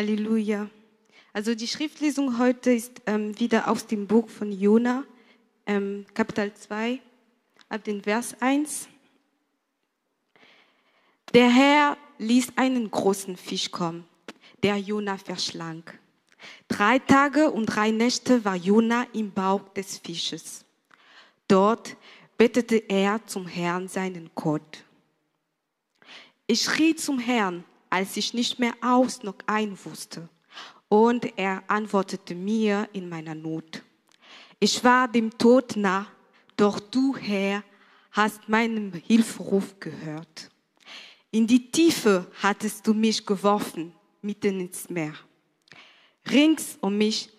Halleluja. Also die Schriftlesung heute ist ähm, wieder aus dem Buch von Jona, ähm, Kapitel 2, ab den Vers 1. Der Herr ließ einen großen Fisch kommen, der Jona verschlang. Drei Tage und drei Nächte war Jona im Bauch des Fisches. Dort betete er zum Herrn seinen Gott. Ich schrie zum Herrn, als ich nicht mehr aus noch ein wusste. Und er antwortete mir in meiner Not. Ich war dem Tod nah, doch du, Herr, hast meinen Hilferuf gehört. In die Tiefe hattest du mich geworfen, mitten ins Meer. Rings um mich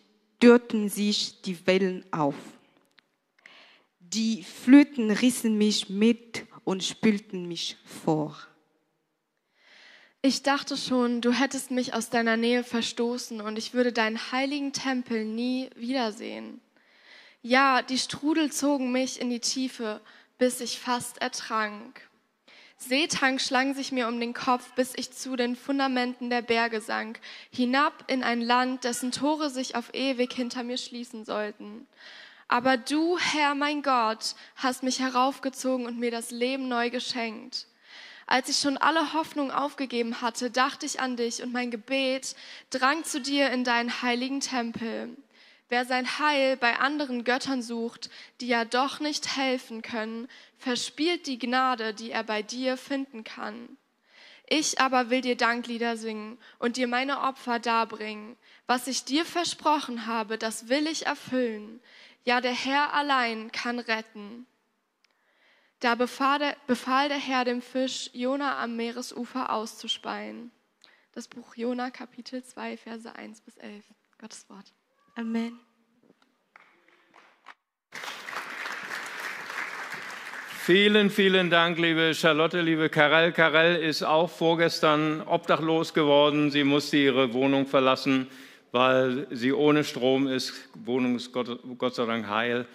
dürrten sich die Wellen auf. Die Flöten rissen mich mit und spülten mich vor. Ich dachte schon, du hättest mich aus deiner Nähe verstoßen und ich würde deinen heiligen Tempel nie wiedersehen. Ja, die Strudel zogen mich in die Tiefe, bis ich fast ertrank. Seetang schlang sich mir um den Kopf, bis ich zu den Fundamenten der Berge sank, hinab in ein Land, dessen Tore sich auf ewig hinter mir schließen sollten. Aber du, Herr mein Gott, hast mich heraufgezogen und mir das Leben neu geschenkt. Als ich schon alle Hoffnung aufgegeben hatte, dachte ich an dich und mein Gebet drang zu dir in deinen heiligen Tempel. Wer sein Heil bei anderen Göttern sucht, die ja doch nicht helfen können, verspielt die Gnade, die er bei dir finden kann. Ich aber will dir Danklieder singen und dir meine Opfer darbringen. Was ich dir versprochen habe, das will ich erfüllen. Ja, der Herr allein kann retten. Da befahl der, befahl der Herr dem Fisch, Jona am Meeresufer auszuspeien. Das Buch Jona, Kapitel 2, Verse 1 bis 11. Gottes Wort. Amen. Vielen, vielen Dank, liebe Charlotte, liebe Karel. Karel ist auch vorgestern obdachlos geworden. Sie musste ihre Wohnung verlassen, weil sie ohne Strom ist. Wohnung ist Gott, Gott sei Dank heil.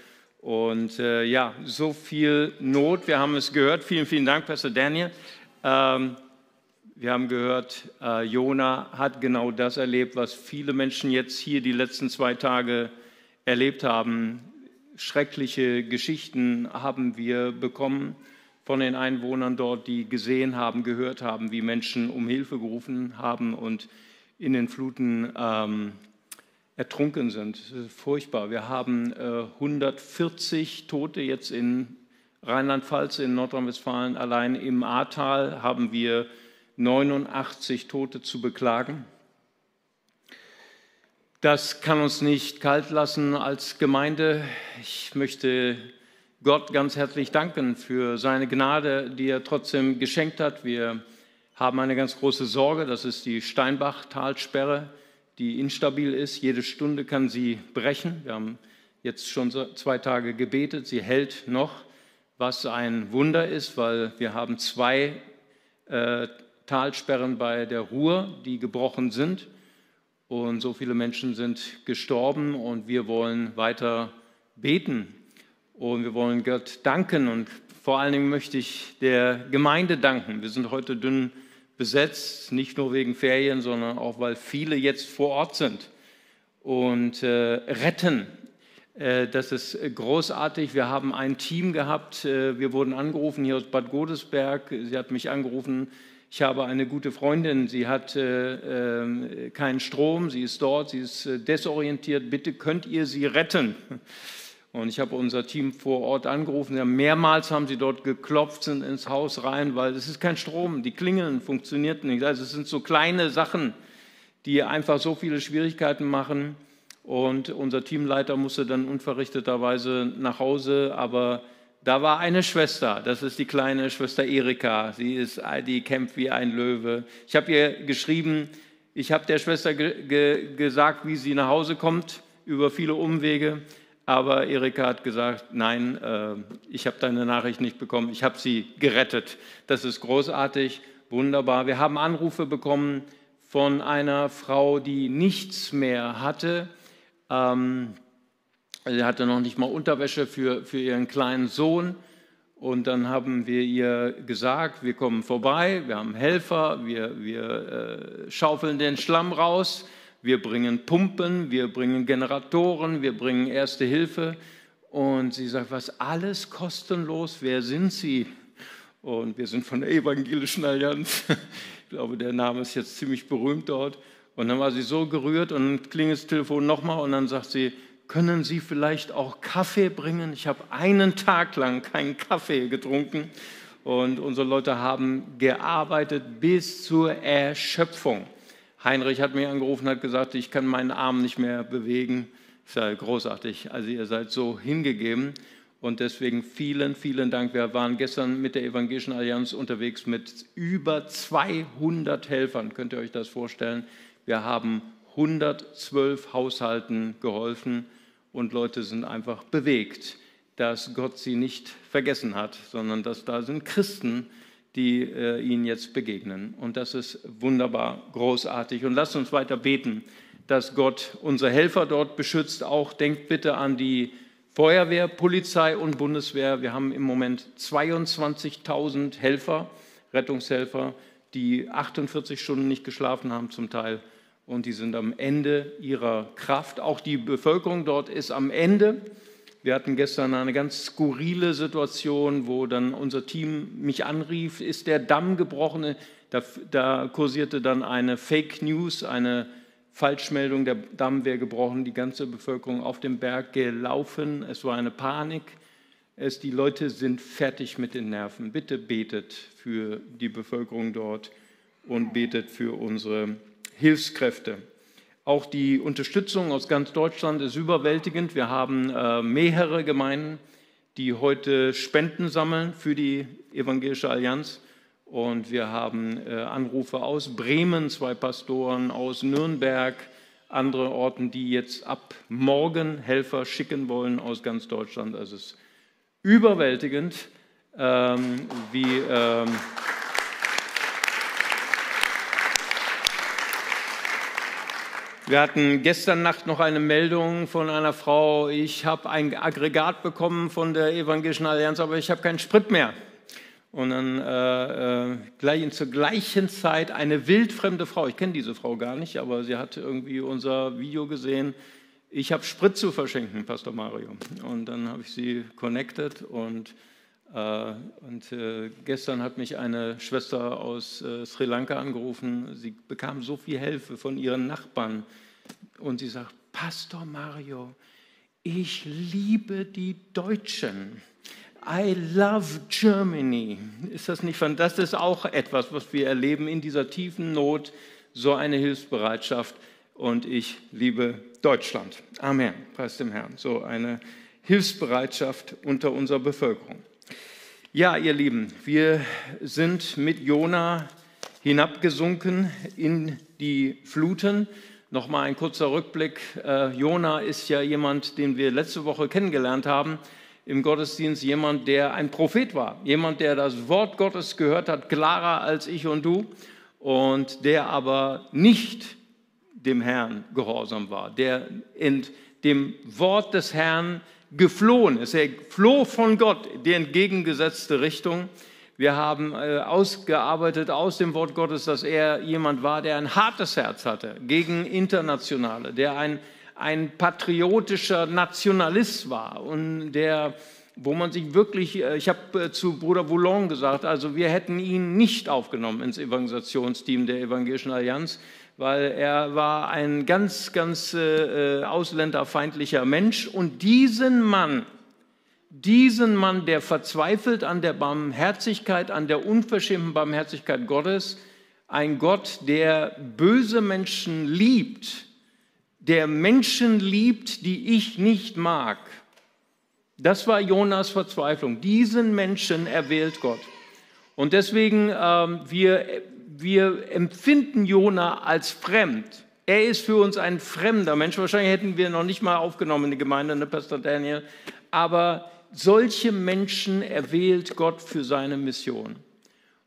Und äh, ja, so viel Not. Wir haben es gehört. Vielen, vielen Dank, Pastor Daniel. Ähm, wir haben gehört, äh, Jona hat genau das erlebt, was viele Menschen jetzt hier die letzten zwei Tage erlebt haben. Schreckliche Geschichten haben wir bekommen von den Einwohnern dort, die gesehen haben, gehört haben, wie Menschen um Hilfe gerufen haben und in den Fluten ähm, ertrunken sind. furchtbar. Wir haben äh, 140 Tote jetzt in Rheinland-Pfalz, in Nordrhein-Westfalen. Allein im Ahrtal haben wir 89 Tote zu beklagen. Das kann uns nicht kalt lassen als Gemeinde. Ich möchte Gott ganz herzlich danken für seine Gnade, die er trotzdem geschenkt hat. Wir haben eine ganz große Sorge, das ist die Steinbach-Talsperre, die instabil ist. Jede Stunde kann sie brechen. Wir haben jetzt schon zwei Tage gebetet, sie hält noch, was ein Wunder ist, weil wir haben zwei äh, Talsperren bei der Ruhr, die gebrochen sind. Und so viele Menschen sind gestorben und wir wollen weiter beten. Und wir wollen Gott danken und vor allen Dingen möchte ich der Gemeinde danken. Wir sind heute dünn besetzt, nicht nur wegen Ferien, sondern auch, weil viele jetzt vor Ort sind und äh, retten. Äh, das ist großartig. Wir haben ein Team gehabt. Äh, wir wurden angerufen hier aus Bad Godesberg. Sie hat mich angerufen ich habe eine gute Freundin, sie hat äh, äh, keinen Strom, sie ist dort, sie ist desorientiert. Bitte könnt ihr sie retten? Und ich habe unser Team vor Ort angerufen. Ja, mehrmals haben sie dort geklopft, sind ins Haus rein, weil es ist kein Strom, die Klingeln funktionierten nicht. Also es sind so kleine Sachen, die einfach so viele Schwierigkeiten machen. Und unser Teamleiter musste dann unverrichteterweise nach Hause, aber da war eine Schwester, das ist die kleine Schwester Erika. Sie ist, die kämpft wie ein Löwe. Ich habe ihr geschrieben, ich habe der Schwester ge ge gesagt, wie sie nach Hause kommt, über viele Umwege. Aber Erika hat gesagt, nein, äh, ich habe deine Nachricht nicht bekommen, ich habe sie gerettet. Das ist großartig, wunderbar. Wir haben Anrufe bekommen von einer Frau, die nichts mehr hatte. Ähm, Sie hatte noch nicht mal Unterwäsche für, für ihren kleinen Sohn Und dann haben wir ihr gesagt, wir kommen vorbei, wir haben Helfer, wir, wir äh, schaufeln den Schlamm raus, wir bringen Pumpen, wir bringen Generatoren, wir bringen Erste Hilfe. Und sie sagt, was alles kostenlos, wer sind Sie? Und wir sind von der Evangelischen Allianz. Ich glaube, der Name ist jetzt ziemlich berühmt dort. Und dann war sie so gerührt und klingelt das Telefon nochmal und dann sagt sie, können Sie vielleicht auch Kaffee bringen? Ich habe einen Tag lang keinen Kaffee getrunken und unsere Leute haben gearbeitet bis zur Erschöpfung. Heinrich hat mich angerufen hat gesagt, ich kann meinen Arm nicht mehr bewegen. Ist ja großartig. Also ihr seid so hingegeben. Und deswegen vielen, vielen Dank. Wir waren gestern mit der Evangelischen Allianz unterwegs mit über 200 Helfern. Könnt ihr euch das vorstellen? Wir haben 112 Haushalten geholfen und Leute sind einfach bewegt, dass Gott sie nicht vergessen hat, sondern dass da sind Christen, die äh, ihnen jetzt begegnen. Und das ist wunderbar, großartig. Und lasst uns weiter beten, dass Gott unsere Helfer dort beschützt. Auch denkt bitte an die Feuerwehr, Polizei und Bundeswehr. Wir haben im Moment 22.000 Helfer, Rettungshelfer, die 48 Stunden nicht geschlafen haben zum Teil und die sind am Ende ihrer Kraft. Auch die Bevölkerung dort ist am Ende. Wir hatten gestern eine ganz skurrile Situation, wo dann unser Team mich anrief, ist der Damm gebrochen? Da, da kursierte dann eine Fake News, eine Falschmeldung, der Damm wäre gebrochen, die ganze Bevölkerung auf dem Berg gelaufen. Es war eine Panik. Es, die Leute sind fertig mit den Nerven. Bitte betet für die Bevölkerung dort und betet für unsere Hilfskräfte. Auch die Unterstützung aus ganz Deutschland ist überwältigend. Wir haben äh, mehrere Gemeinden, die heute Spenden sammeln für die Evangelische Allianz. Und wir haben äh, Anrufe aus Bremen, zwei Pastoren aus Nürnberg, andere Orten, die jetzt ab morgen Helfer schicken wollen aus ganz Deutschland. Also es ist überwältigend, ähm, wie. Ähm, Wir hatten gestern Nacht noch eine Meldung von einer Frau, ich habe ein Aggregat bekommen von der Evangelischen Allianz, aber ich habe keinen Sprit mehr. Und dann äh, äh, gleich, zur gleichen Zeit eine wildfremde Frau, ich kenne diese Frau gar nicht, aber sie hat irgendwie unser Video gesehen, ich habe Sprit zu verschenken, Pastor Mario. Und dann habe ich sie connected und, und äh, gestern hat mich eine Schwester aus äh, Sri Lanka angerufen. Sie bekam so viel Hilfe von ihren Nachbarn und sie sagt, Pastor Mario, ich liebe die Deutschen. I love Germany. Ist das nicht fantastisch? Das ist auch etwas, was wir erleben in dieser tiefen Not, so eine Hilfsbereitschaft. Und ich liebe Deutschland. Amen. Preis dem Herrn. So eine Hilfsbereitschaft unter unserer Bevölkerung. Ja, ihr Lieben, wir sind mit Jona hinabgesunken in die Fluten. Nochmal ein kurzer Rückblick. Äh, Jona ist ja jemand, den wir letzte Woche kennengelernt haben im Gottesdienst. Jemand, der ein Prophet war. Jemand, der das Wort Gottes gehört hat, klarer als ich und du. Und der aber nicht dem Herrn gehorsam war. Der in dem Wort des Herrn geflohen ist. Er floh von Gott, die entgegengesetzte Richtung. Wir haben äh, ausgearbeitet aus dem Wort Gottes, dass er jemand war, der ein hartes Herz hatte gegen Internationale, der ein, ein patriotischer Nationalist war und der, wo man sich wirklich, äh, ich habe äh, zu Bruder Boulon gesagt, also wir hätten ihn nicht aufgenommen ins Evangelisationsteam der Evangelischen Allianz, weil er war ein ganz, ganz äh, ausländerfeindlicher Mensch und diesen Mann diesen Mann, der verzweifelt an der Barmherzigkeit, an der unverschämten Barmherzigkeit Gottes, ein Gott, der böse Menschen liebt, der Menschen liebt, die ich nicht mag. Das war Jonas Verzweiflung. Diesen Menschen erwählt Gott. Und deswegen, ähm, wir, wir empfinden Jona als fremd. Er ist für uns ein fremder Mensch. Wahrscheinlich hätten wir noch nicht mal aufgenommen in die Gemeinde, ne, Pastor Daniel. Aber solche Menschen erwählt Gott für seine Mission.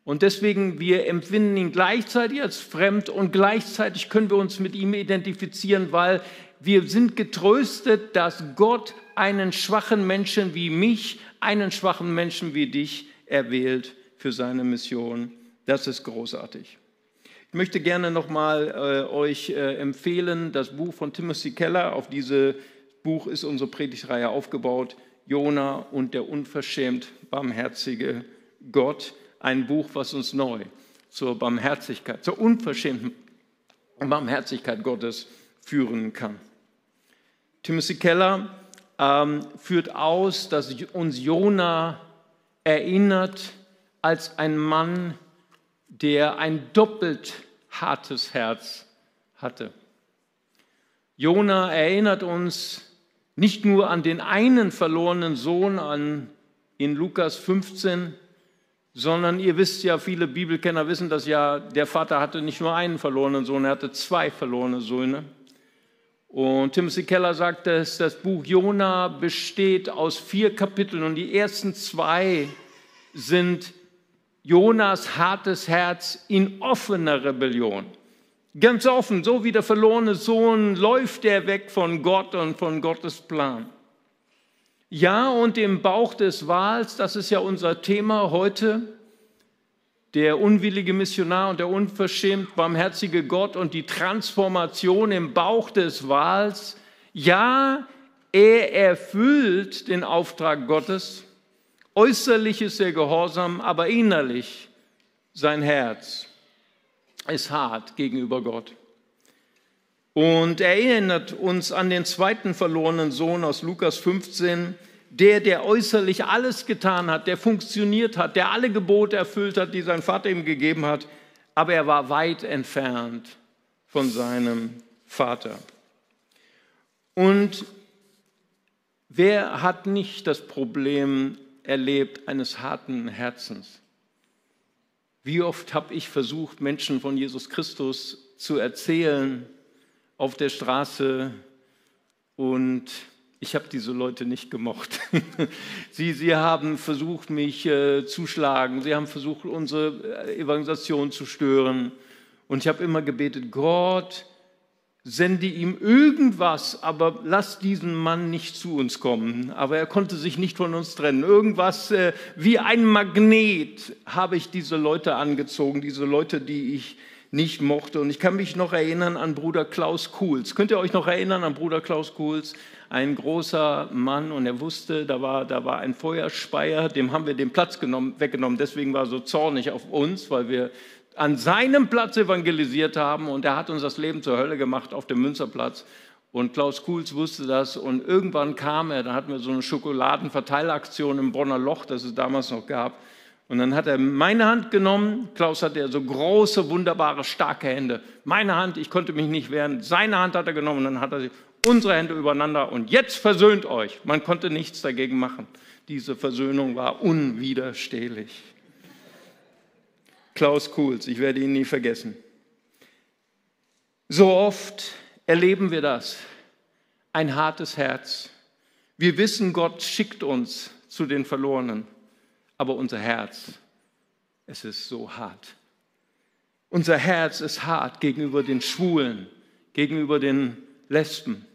Und deswegen, wir empfinden ihn gleichzeitig als fremd und gleichzeitig können wir uns mit ihm identifizieren, weil wir sind getröstet, dass Gott einen schwachen Menschen wie mich, einen schwachen Menschen wie dich erwählt für seine Mission. Das ist großartig. Ich möchte gerne nochmal äh, euch äh, empfehlen, das Buch von Timothy Keller. Auf dieses Buch ist unsere Predigtreihe aufgebaut. Jona und der unverschämt barmherzige Gott. Ein Buch, was uns neu zur Barmherzigkeit, zur unverschämten Barmherzigkeit Gottes führen kann. Timothy Keller ähm, führt aus, dass uns Jona erinnert als ein Mann, der ein doppelt hartes Herz hatte. Jona erinnert uns nicht nur an den einen verlorenen Sohn an, in Lukas 15, sondern ihr wisst ja, viele Bibelkenner wissen das ja, der Vater hatte nicht nur einen verlorenen Sohn, er hatte zwei verlorene Söhne. Und Timothy Keller sagt, dass das Buch Jona besteht aus vier Kapiteln und die ersten zwei sind Jonas hartes Herz in offener Rebellion. Ganz offen, so wie der verlorene Sohn läuft er weg von Gott und von Gottes Plan. Ja, und im Bauch des Wals, das ist ja unser Thema heute, der unwillige Missionar und der unverschämt barmherzige Gott und die Transformation im Bauch des Wals. Ja, er erfüllt den Auftrag Gottes. Äußerlich ist er gehorsam, aber innerlich sein Herz ist hart gegenüber Gott. Und erinnert uns an den zweiten verlorenen Sohn aus Lukas 15, der, der äußerlich alles getan hat, der funktioniert hat, der alle Gebote erfüllt hat, die sein Vater ihm gegeben hat, aber er war weit entfernt von seinem Vater. Und wer hat nicht das Problem erlebt eines harten Herzens? Wie oft habe ich versucht, Menschen von Jesus Christus zu erzählen auf der Straße und ich habe diese Leute nicht gemocht. sie, sie haben versucht, mich äh, zu schlagen. Sie haben versucht, unsere äh, Evangelisation zu stören. Und ich habe immer gebetet, Gott, sende ihm irgendwas, aber lass diesen Mann nicht zu uns kommen. Aber er konnte sich nicht von uns trennen. Irgendwas äh, wie ein Magnet habe ich diese Leute angezogen, diese Leute, die ich nicht mochte. Und ich kann mich noch erinnern an Bruder Klaus Kuhls. Könnt ihr euch noch erinnern an Bruder Klaus Kuhls? Ein großer Mann und er wusste, da war, da war ein Feuerspeier, dem haben wir den Platz genommen, weggenommen. Deswegen war er so zornig auf uns, weil wir an seinem Platz evangelisiert haben und er hat uns das Leben zur Hölle gemacht auf dem Münsterplatz. Und Klaus Kuhls wusste das und irgendwann kam er, da hatten wir so eine Schokoladenverteilaktion im Bonner Loch, das es damals noch gab. Und dann hat er meine Hand genommen. Klaus hatte ja so große, wunderbare, starke Hände. Meine Hand, ich konnte mich nicht wehren. Seine Hand hat er genommen und dann hat er unsere Hände übereinander und jetzt versöhnt euch. Man konnte nichts dagegen machen. Diese Versöhnung war unwiderstehlich. Klaus Kuhls, ich werde ihn nie vergessen. So oft erleben wir das. Ein hartes Herz. Wir wissen, Gott schickt uns zu den Verlorenen aber unser Herz, es ist so hart. Unser Herz ist hart gegenüber den Schwulen, gegenüber den Lesben.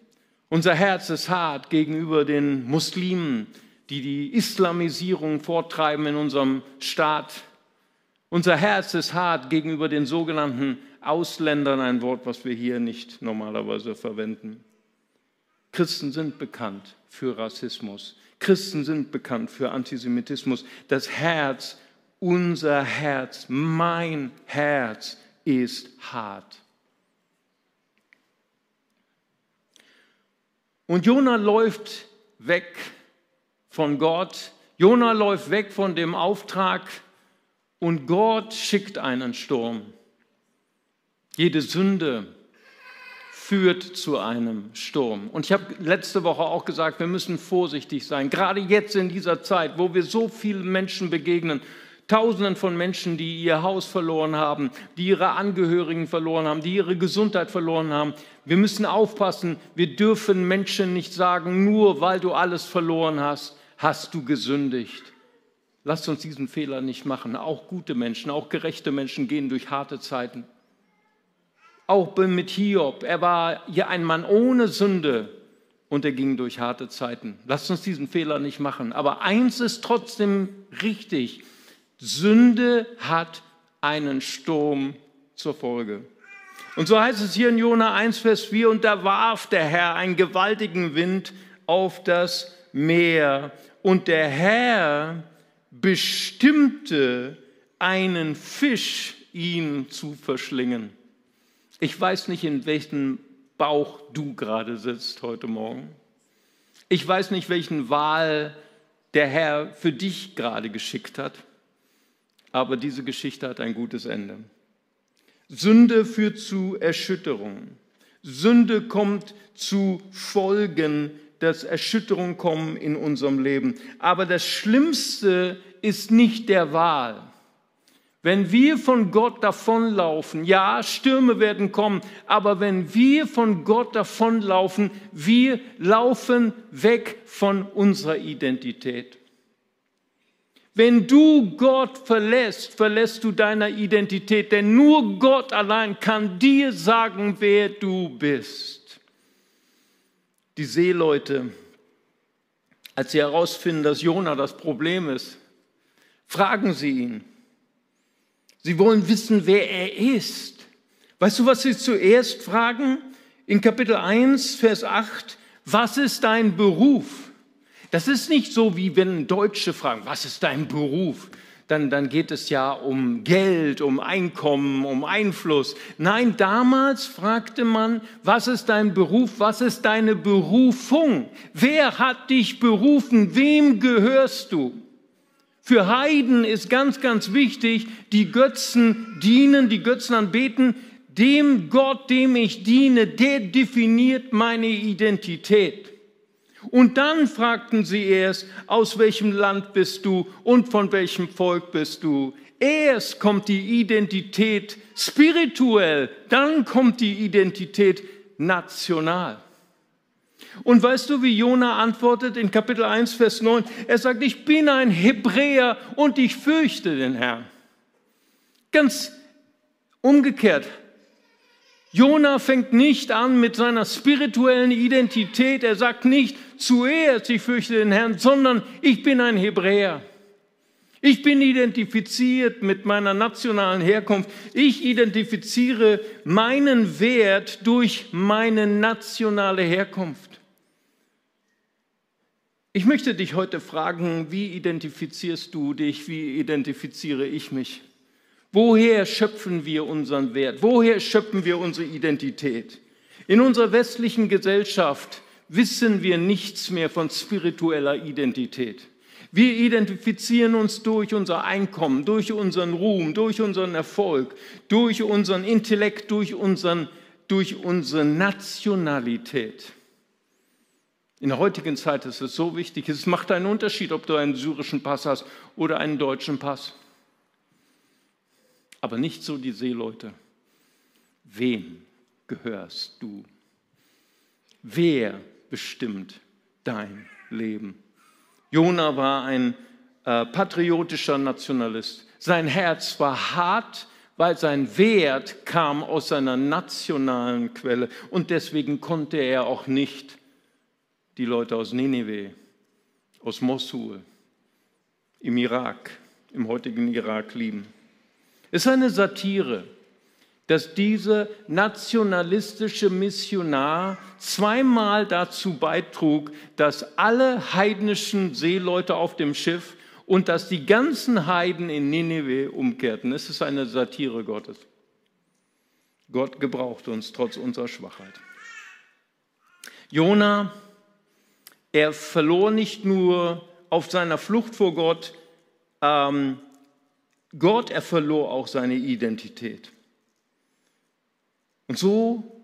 Unser Herz ist hart gegenüber den Muslimen, die die Islamisierung vortreiben in unserem Staat. Unser Herz ist hart gegenüber den sogenannten Ausländern, ein Wort, was wir hier nicht normalerweise verwenden. Christen sind bekannt für Rassismus. Christen sind bekannt für Antisemitismus. Das Herz, unser Herz, mein Herz ist hart. Und Jona läuft weg von Gott. Jona läuft weg von dem Auftrag und Gott schickt einen Sturm. Jede Sünde, führt zu einem Sturm. Und ich habe letzte Woche auch gesagt, wir müssen vorsichtig sein, gerade jetzt in dieser Zeit, wo wir so vielen Menschen begegnen, Tausenden von Menschen, die ihr Haus verloren haben, die ihre Angehörigen verloren haben, die ihre Gesundheit verloren haben. Wir müssen aufpassen, wir dürfen Menschen nicht sagen, nur weil du alles verloren hast, hast du gesündigt. Lasst uns diesen Fehler nicht machen. Auch gute Menschen, auch gerechte Menschen gehen durch harte Zeiten. Auch mit Hiob. Er war hier ein Mann ohne Sünde und er ging durch harte Zeiten. Lasst uns diesen Fehler nicht machen. Aber eins ist trotzdem richtig. Sünde hat einen Sturm zur Folge. Und so heißt es hier in Jona 1, Vers 4, und da warf der Herr einen gewaltigen Wind auf das Meer. Und der Herr bestimmte einen Fisch, ihn zu verschlingen. Ich weiß nicht, in welchem Bauch du gerade sitzt heute Morgen. Ich weiß nicht, welchen Wahl der Herr für dich gerade geschickt hat, aber diese Geschichte hat ein gutes Ende. Sünde führt zu Erschütterung. Sünde kommt zu Folgen, dass Erschütterungen kommen in unserem Leben. Aber das Schlimmste ist nicht der Wahl. Wenn wir von Gott davonlaufen, ja, Stürme werden kommen, aber wenn wir von Gott davonlaufen, wir laufen weg von unserer Identität. Wenn du Gott verlässt, verlässt du deiner Identität, denn nur Gott allein kann dir sagen, wer du bist. Die Seeleute, als sie herausfinden, dass Jona das Problem ist, fragen sie ihn. Sie wollen wissen, wer er ist. Weißt du, was sie zuerst fragen? In Kapitel 1, Vers 8, was ist dein Beruf? Das ist nicht so, wie wenn Deutsche fragen, was ist dein Beruf? Dann, dann geht es ja um Geld, um Einkommen, um Einfluss. Nein, damals fragte man, was ist dein Beruf, was ist deine Berufung? Wer hat dich berufen? Wem gehörst du? Für Heiden ist ganz, ganz wichtig, die Götzen dienen, die Götzen anbeten. Dem Gott, dem ich diene, der definiert meine Identität. Und dann fragten sie erst, aus welchem Land bist du und von welchem Volk bist du. Erst kommt die Identität spirituell, dann kommt die Identität national. Und weißt du, wie Jona antwortet in Kapitel 1, Vers 9? Er sagt, ich bin ein Hebräer und ich fürchte den Herrn. Ganz umgekehrt. Jona fängt nicht an mit seiner spirituellen Identität. Er sagt nicht zuerst, ich fürchte den Herrn, sondern ich bin ein Hebräer. Ich bin identifiziert mit meiner nationalen Herkunft. Ich identifiziere meinen Wert durch meine nationale Herkunft. Ich möchte dich heute fragen, wie identifizierst du dich, wie identifiziere ich mich? Woher schöpfen wir unseren Wert? Woher schöpfen wir unsere Identität? In unserer westlichen Gesellschaft wissen wir nichts mehr von spiritueller Identität. Wir identifizieren uns durch unser Einkommen, durch unseren Ruhm, durch unseren Erfolg, durch unseren Intellekt, durch, unseren, durch unsere Nationalität. In der heutigen Zeit ist es so wichtig, es macht einen Unterschied, ob du einen syrischen Pass hast oder einen deutschen Pass aber nicht so die Seeleute. Wem gehörst du? Wer bestimmt dein Leben? Jona war ein äh, patriotischer Nationalist. Sein Herz war hart, weil sein Wert kam aus seiner nationalen Quelle. Und deswegen konnte er auch nicht die Leute aus Nineveh, aus Mosul, im Irak, im heutigen Irak lieben. Es ist eine Satire, dass dieser nationalistische Missionar zweimal dazu beitrug, dass alle heidnischen Seeleute auf dem Schiff und dass die ganzen Heiden in Nineveh umkehrten. Es ist eine Satire Gottes. Gott gebraucht uns trotz unserer Schwachheit. Jona, er verlor nicht nur auf seiner Flucht vor Gott ähm, Gott, er verlor auch seine Identität. Und so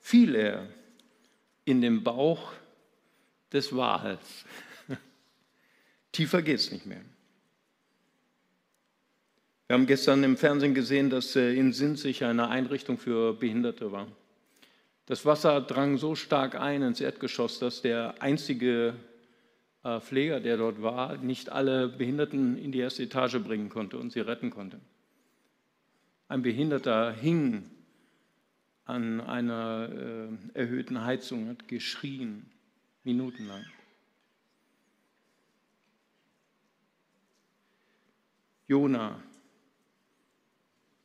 fiel er in den Bauch des Wals. Tiefer geht es nicht mehr. Wir haben gestern im Fernsehen gesehen, dass äh, in Sinzig eine Einrichtung für Behinderte war. Das Wasser drang so stark ein ins Erdgeschoss, dass der einzige äh, Pfleger, der dort war, nicht alle Behinderten in die erste Etage bringen konnte und sie retten konnte. Ein Behinderter hing an einer äh, erhöhten Heizung, hat geschrien, minutenlang. Jona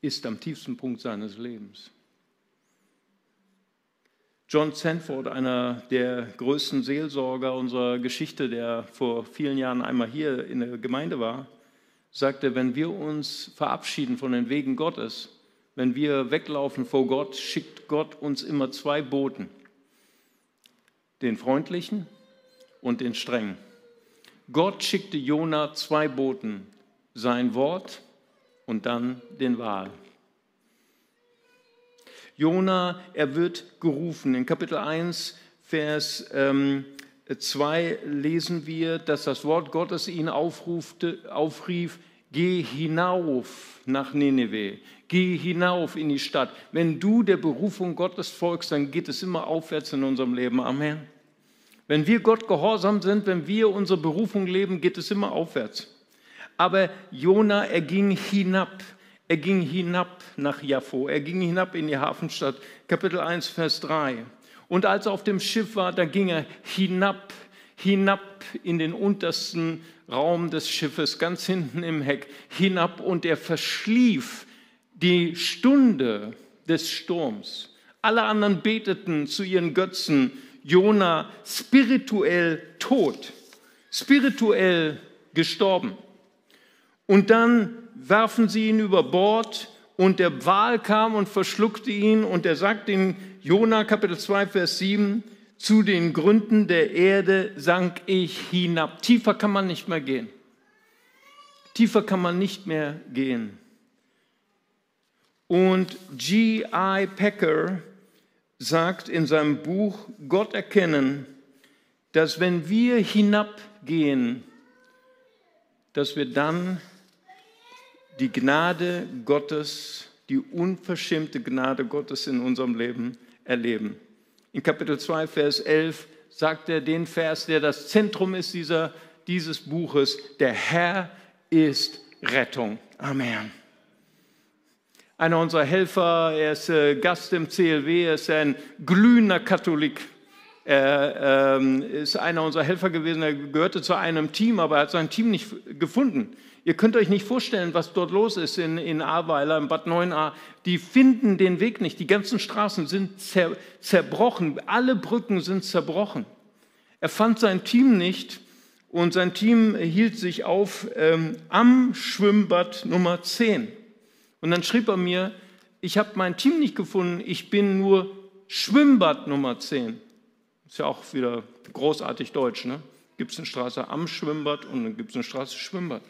ist am tiefsten Punkt seines Lebens. John Sanford, einer der größten Seelsorger unserer Geschichte, der vor vielen Jahren einmal hier in der Gemeinde war, sagte, wenn wir uns verabschieden von den Wegen Gottes, wenn wir weglaufen vor Gott, schickt Gott uns immer zwei Boten, den freundlichen und den strengen. Gott schickte Jona zwei Boten, sein Wort und dann den Wahl. Jona, er wird gerufen. In Kapitel 1, Vers ähm, 2 lesen wir, dass das Wort Gottes ihn aufrufte, aufrief, geh hinauf nach Nineveh, geh hinauf in die Stadt. Wenn du der Berufung Gottes folgst, dann geht es immer aufwärts in unserem Leben. Amen. Wenn wir Gott gehorsam sind, wenn wir unsere Berufung leben, geht es immer aufwärts. Aber Jona, er ging hinab. Er ging hinab nach Jaffo, er ging hinab in die Hafenstadt, Kapitel 1, Vers 3. Und als er auf dem Schiff war, da ging er hinab, hinab in den untersten Raum des Schiffes, ganz hinten im Heck, hinab und er verschlief die Stunde des Sturms. Alle anderen beteten zu ihren Götzen, Jona spirituell tot, spirituell gestorben. Und dann werfen sie ihn über Bord und der Wal kam und verschluckte ihn und er sagt in Jona Kapitel 2 Vers 7, zu den Gründen der Erde sank ich hinab. Tiefer kann man nicht mehr gehen. Tiefer kann man nicht mehr gehen. Und G.I. Packer sagt in seinem Buch Gott erkennen, dass wenn wir hinabgehen, dass wir dann die Gnade Gottes, die unverschämte Gnade Gottes in unserem Leben erleben. In Kapitel 2, Vers 11 sagt er den Vers, der das Zentrum ist dieser, dieses Buches, der Herr ist Rettung. Amen. Einer unserer Helfer, er ist äh, Gast im CLW, er ist ein glühender Katholik. Er ähm, ist einer unserer Helfer gewesen, er gehörte zu einem Team, aber er hat sein Team nicht gefunden. Ihr könnt euch nicht vorstellen, was dort los ist in, in Ahrweiler, in Bad 9a. Die finden den Weg nicht. Die ganzen Straßen sind zer, zerbrochen. Alle Brücken sind zerbrochen. Er fand sein Team nicht und sein Team hielt sich auf ähm, am Schwimmbad Nummer 10. Und dann schrieb er mir, ich habe mein Team nicht gefunden, ich bin nur Schwimmbad Nummer 10. Ist ja auch wieder großartig deutsch, ne? Gibt es eine Straße am Schwimmbad und dann gibt es eine Straße Schwimmbad.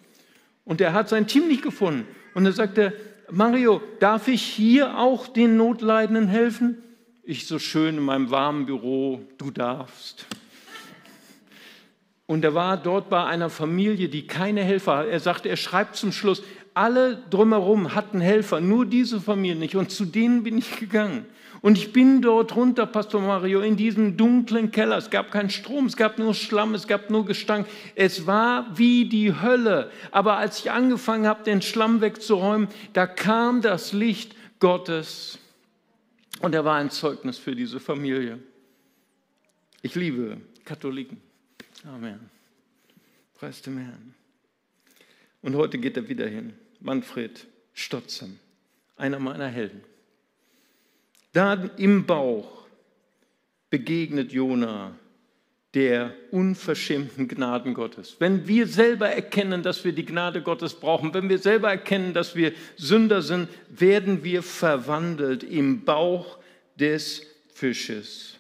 Und er hat sein Team nicht gefunden. Und er sagte, Mario, darf ich hier auch den Notleidenden helfen? Ich so schön in meinem warmen Büro, du darfst. Und er war dort bei einer Familie, die keine Helfer hat. Er sagte, er schreibt zum Schluss, alle drumherum hatten Helfer, nur diese Familie nicht. Und zu denen bin ich gegangen. Und ich bin dort runter, Pastor Mario, in diesem dunklen Keller. Es gab keinen Strom, es gab nur Schlamm, es gab nur Gestank. Es war wie die Hölle. Aber als ich angefangen habe, den Schlamm wegzuräumen, da kam das Licht Gottes. Und er war ein Zeugnis für diese Familie. Ich liebe Katholiken. Amen. Preis dem Herrn. Und heute geht er wieder hin. Manfred Stotzem, einer meiner Helden. Da im Bauch begegnet Jona der unverschämten Gnaden Gottes. Wenn wir selber erkennen, dass wir die Gnade Gottes brauchen, wenn wir selber erkennen, dass wir Sünder sind, werden wir verwandelt im Bauch des Fisches.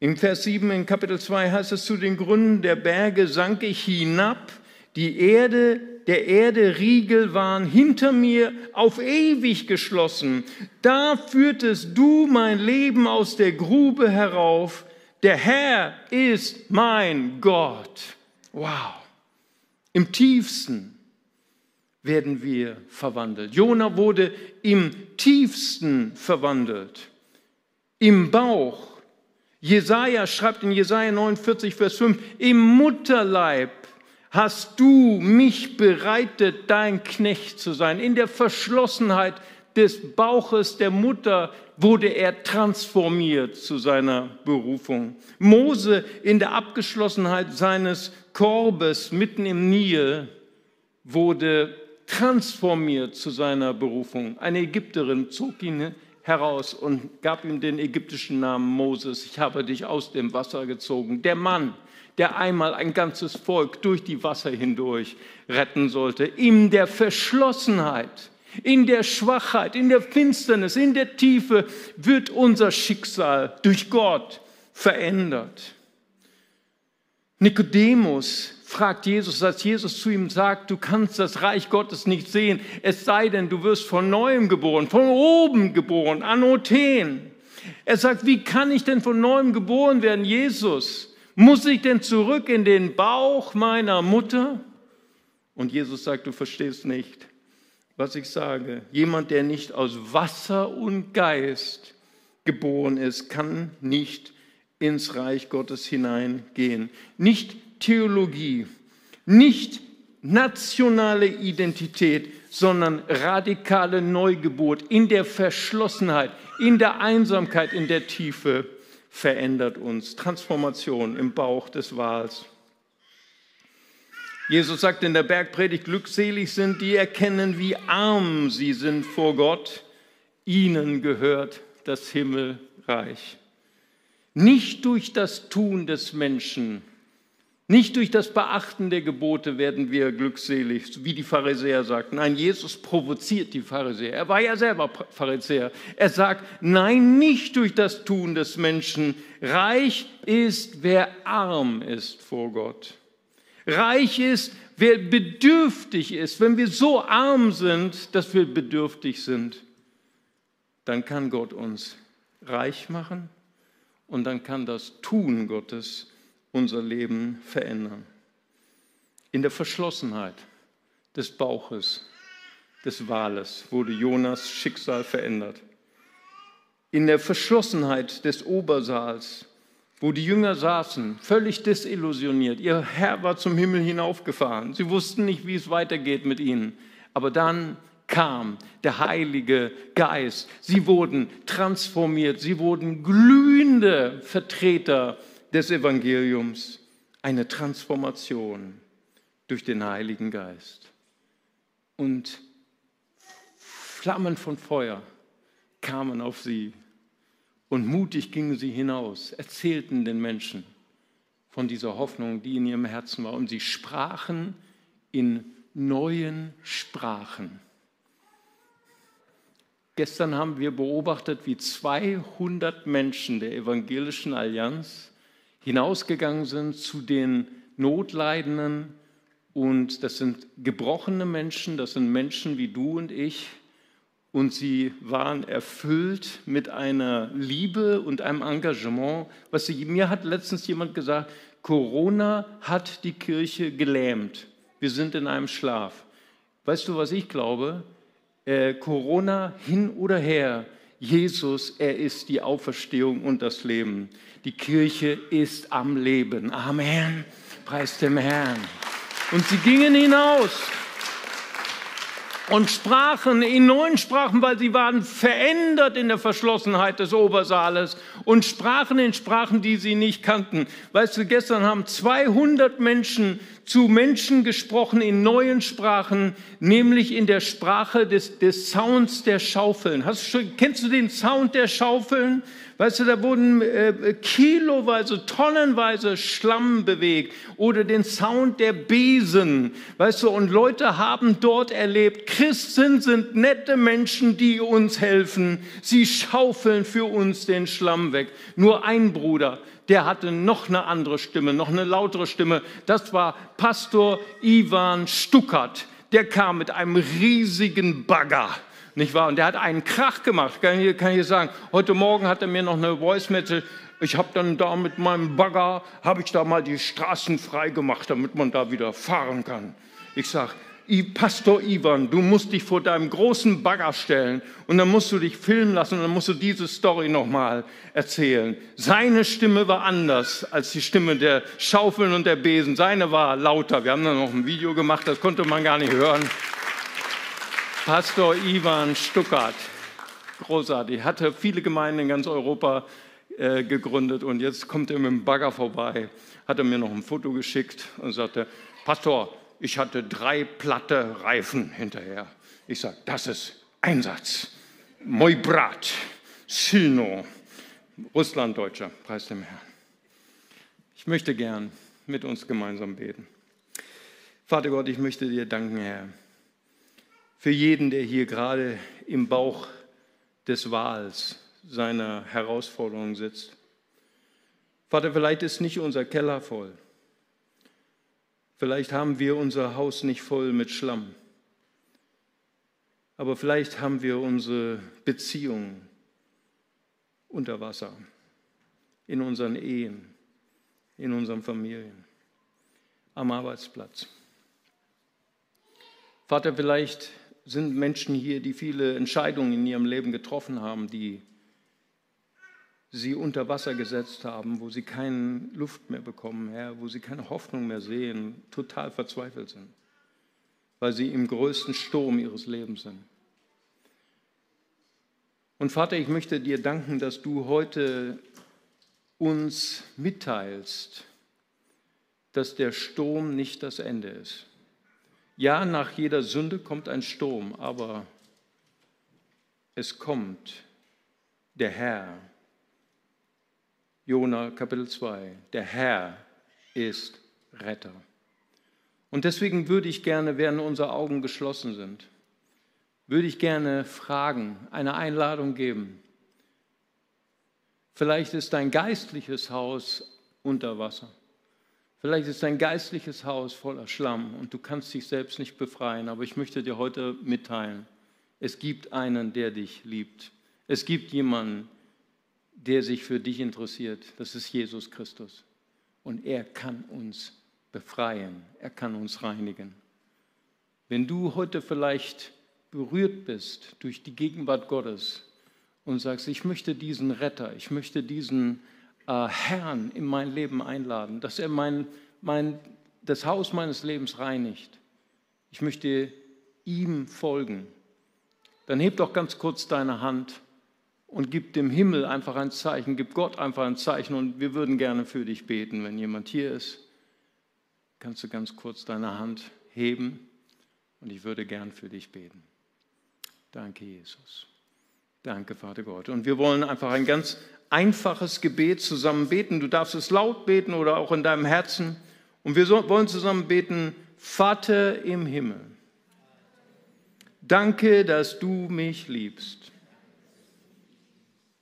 Im Vers 7 in Kapitel 2 heißt es, zu den Gründen der Berge sank ich hinab, die Erde der Erde Riegel waren hinter mir auf ewig geschlossen. Da führtest du mein Leben aus der Grube herauf. Der Herr ist mein Gott. Wow. Im tiefsten werden wir verwandelt. Jona wurde im tiefsten verwandelt. Im Bauch. Jesaja schreibt in Jesaja 49, Vers 5, im Mutterleib hast du mich bereitet, dein Knecht zu sein. In der Verschlossenheit des Bauches der Mutter wurde er transformiert zu seiner Berufung. Mose in der Abgeschlossenheit seines Korbes mitten im Nil wurde transformiert zu seiner Berufung. Eine Ägypterin zog ihn heraus und gab ihm den ägyptischen Namen Moses. Ich habe dich aus dem Wasser gezogen. Der Mann, der einmal ein ganzes Volk durch die Wasser hindurch retten sollte, in der Verschlossenheit, in der Schwachheit, in der Finsternis, in der Tiefe wird unser Schicksal durch Gott verändert. Nikodemus fragt Jesus, als Jesus zu ihm sagt, du kannst das Reich Gottes nicht sehen, es sei denn, du wirst von neuem geboren, von oben geboren, Anothen. Er sagt, wie kann ich denn von neuem geboren werden, Jesus? Muss ich denn zurück in den Bauch meiner Mutter? Und Jesus sagt, du verstehst nicht, was ich sage. Jemand, der nicht aus Wasser und Geist geboren ist, kann nicht ins Reich Gottes hineingehen. Nicht Theologie, nicht nationale Identität, sondern radikale Neugeburt in der Verschlossenheit, in der Einsamkeit, in der Tiefe verändert uns. Transformation im Bauch des Wals. Jesus sagt in der Bergpredigt, glückselig sind die erkennen, wie arm sie sind vor Gott. Ihnen gehört das Himmelreich. Nicht durch das Tun des Menschen, nicht durch das Beachten der Gebote werden wir glückselig, wie die Pharisäer sagten. Nein, Jesus provoziert die Pharisäer. Er war ja selber Pharisäer. Er sagt, nein, nicht durch das Tun des Menschen. Reich ist, wer arm ist vor Gott. Reich ist, wer bedürftig ist. Wenn wir so arm sind, dass wir bedürftig sind, dann kann Gott uns reich machen und dann kann das Tun Gottes unser Leben verändern. In der Verschlossenheit des Bauches des Wales wurde Jonas Schicksal verändert. In der Verschlossenheit des Obersaals, wo die Jünger saßen, völlig desillusioniert. Ihr Herr war zum Himmel hinaufgefahren. Sie wussten nicht, wie es weitergeht mit ihnen. Aber dann kam der Heilige Geist. Sie wurden transformiert. Sie wurden glühende Vertreter des Evangeliums eine Transformation durch den Heiligen Geist. Und Flammen von Feuer kamen auf sie und mutig gingen sie hinaus, erzählten den Menschen von dieser Hoffnung, die in ihrem Herzen war. Und sie sprachen in neuen Sprachen. Gestern haben wir beobachtet, wie 200 Menschen der Evangelischen Allianz hinausgegangen sind zu den Notleidenden. Und das sind gebrochene Menschen, das sind Menschen wie du und ich. Und sie waren erfüllt mit einer Liebe und einem Engagement. Was sie, mir hat letztens jemand gesagt, Corona hat die Kirche gelähmt. Wir sind in einem Schlaf. Weißt du, was ich glaube? Äh, Corona hin oder her, Jesus, er ist die Auferstehung und das Leben. Die Kirche ist am Leben. Amen. Preis dem Herrn. Und sie gingen hinaus und sprachen in neuen Sprachen, weil sie waren verändert in der Verschlossenheit des Obersaales und sprachen in Sprachen, die sie nicht kannten. Weißt du, gestern haben 200 Menschen zu Menschen gesprochen in neuen Sprachen, nämlich in der Sprache des, des Sounds der Schaufeln. Hast du schon, kennst du den Sound der Schaufeln? Weißt du, da wurden äh, kiloweise, tonnenweise Schlamm bewegt oder den Sound der Besen. Weißt du, und Leute haben dort erlebt, Christen sind nette Menschen, die uns helfen. Sie schaufeln für uns den Schlamm weg. Nur ein Bruder, der hatte noch eine andere Stimme, noch eine lautere Stimme. Das war Pastor Ivan Stuckert. Der kam mit einem riesigen Bagger nicht wahr? Und der hat einen Krach gemacht, kann ich, kann ich sagen. Heute Morgen hat er mir noch eine Voice Message. Ich habe dann da mit meinem Bagger, habe ich da mal die Straßen frei gemacht, damit man da wieder fahren kann. Ich sage, Pastor Ivan, du musst dich vor deinem großen Bagger stellen und dann musst du dich filmen lassen und dann musst du diese Story nochmal erzählen. Seine Stimme war anders als die Stimme der Schaufeln und der Besen. Seine war lauter. Wir haben dann noch ein Video gemacht, das konnte man gar nicht hören. Pastor Ivan Stuckert, großartig, hatte viele Gemeinden in ganz Europa äh, gegründet und jetzt kommt er mit dem Bagger vorbei, hat er mir noch ein Foto geschickt und sagte, Pastor, ich hatte drei platte Reifen hinterher. Ich sage, das ist Einsatz. Moi brat, silno. Russlanddeutscher, preis dem Herrn. Ich möchte gern mit uns gemeinsam beten. Vater Gott, ich möchte dir danken, Herr, für jeden, der hier gerade im Bauch des Wahls seiner Herausforderung sitzt. Vater, vielleicht ist nicht unser Keller voll. Vielleicht haben wir unser Haus nicht voll mit Schlamm. Aber vielleicht haben wir unsere Beziehungen unter Wasser, in unseren Ehen, in unseren Familien, am Arbeitsplatz. Vater, vielleicht sind Menschen hier, die viele Entscheidungen in ihrem Leben getroffen haben, die sie unter Wasser gesetzt haben, wo sie keine Luft mehr bekommen, Herr, wo sie keine Hoffnung mehr sehen, total verzweifelt sind, weil sie im größten Sturm ihres Lebens sind. Und Vater, ich möchte dir danken, dass du heute uns mitteilst, dass der Sturm nicht das Ende ist. Ja, nach jeder Sünde kommt ein Sturm, aber es kommt der Herr Jona Kapitel 2. Der Herr ist Retter. Und deswegen würde ich gerne, während unsere Augen geschlossen sind, würde ich gerne fragen, eine Einladung geben. Vielleicht ist dein geistliches Haus unter Wasser. Vielleicht ist dein geistliches Haus voller Schlamm und du kannst dich selbst nicht befreien. Aber ich möchte dir heute mitteilen, es gibt einen, der dich liebt. Es gibt jemanden, der sich für dich interessiert. Das ist Jesus Christus. Und er kann uns befreien. Er kann uns reinigen. Wenn du heute vielleicht berührt bist durch die Gegenwart Gottes und sagst, ich möchte diesen Retter, ich möchte diesen äh, Herrn in mein Leben einladen, dass er mein, mein, das Haus meines Lebens reinigt. Ich möchte ihm folgen. Dann heb doch ganz kurz deine Hand und gib dem Himmel einfach ein Zeichen, gib Gott einfach ein Zeichen und wir würden gerne für dich beten. Wenn jemand hier ist, kannst du ganz kurz deine Hand heben und ich würde gern für dich beten. Danke, Jesus. Danke, Vater Gott. Und wir wollen einfach ein ganz einfaches Gebet zusammen beten. Du darfst es laut beten oder auch in deinem Herzen. Und wir wollen zusammen beten, Vater im Himmel. Danke, dass du mich liebst.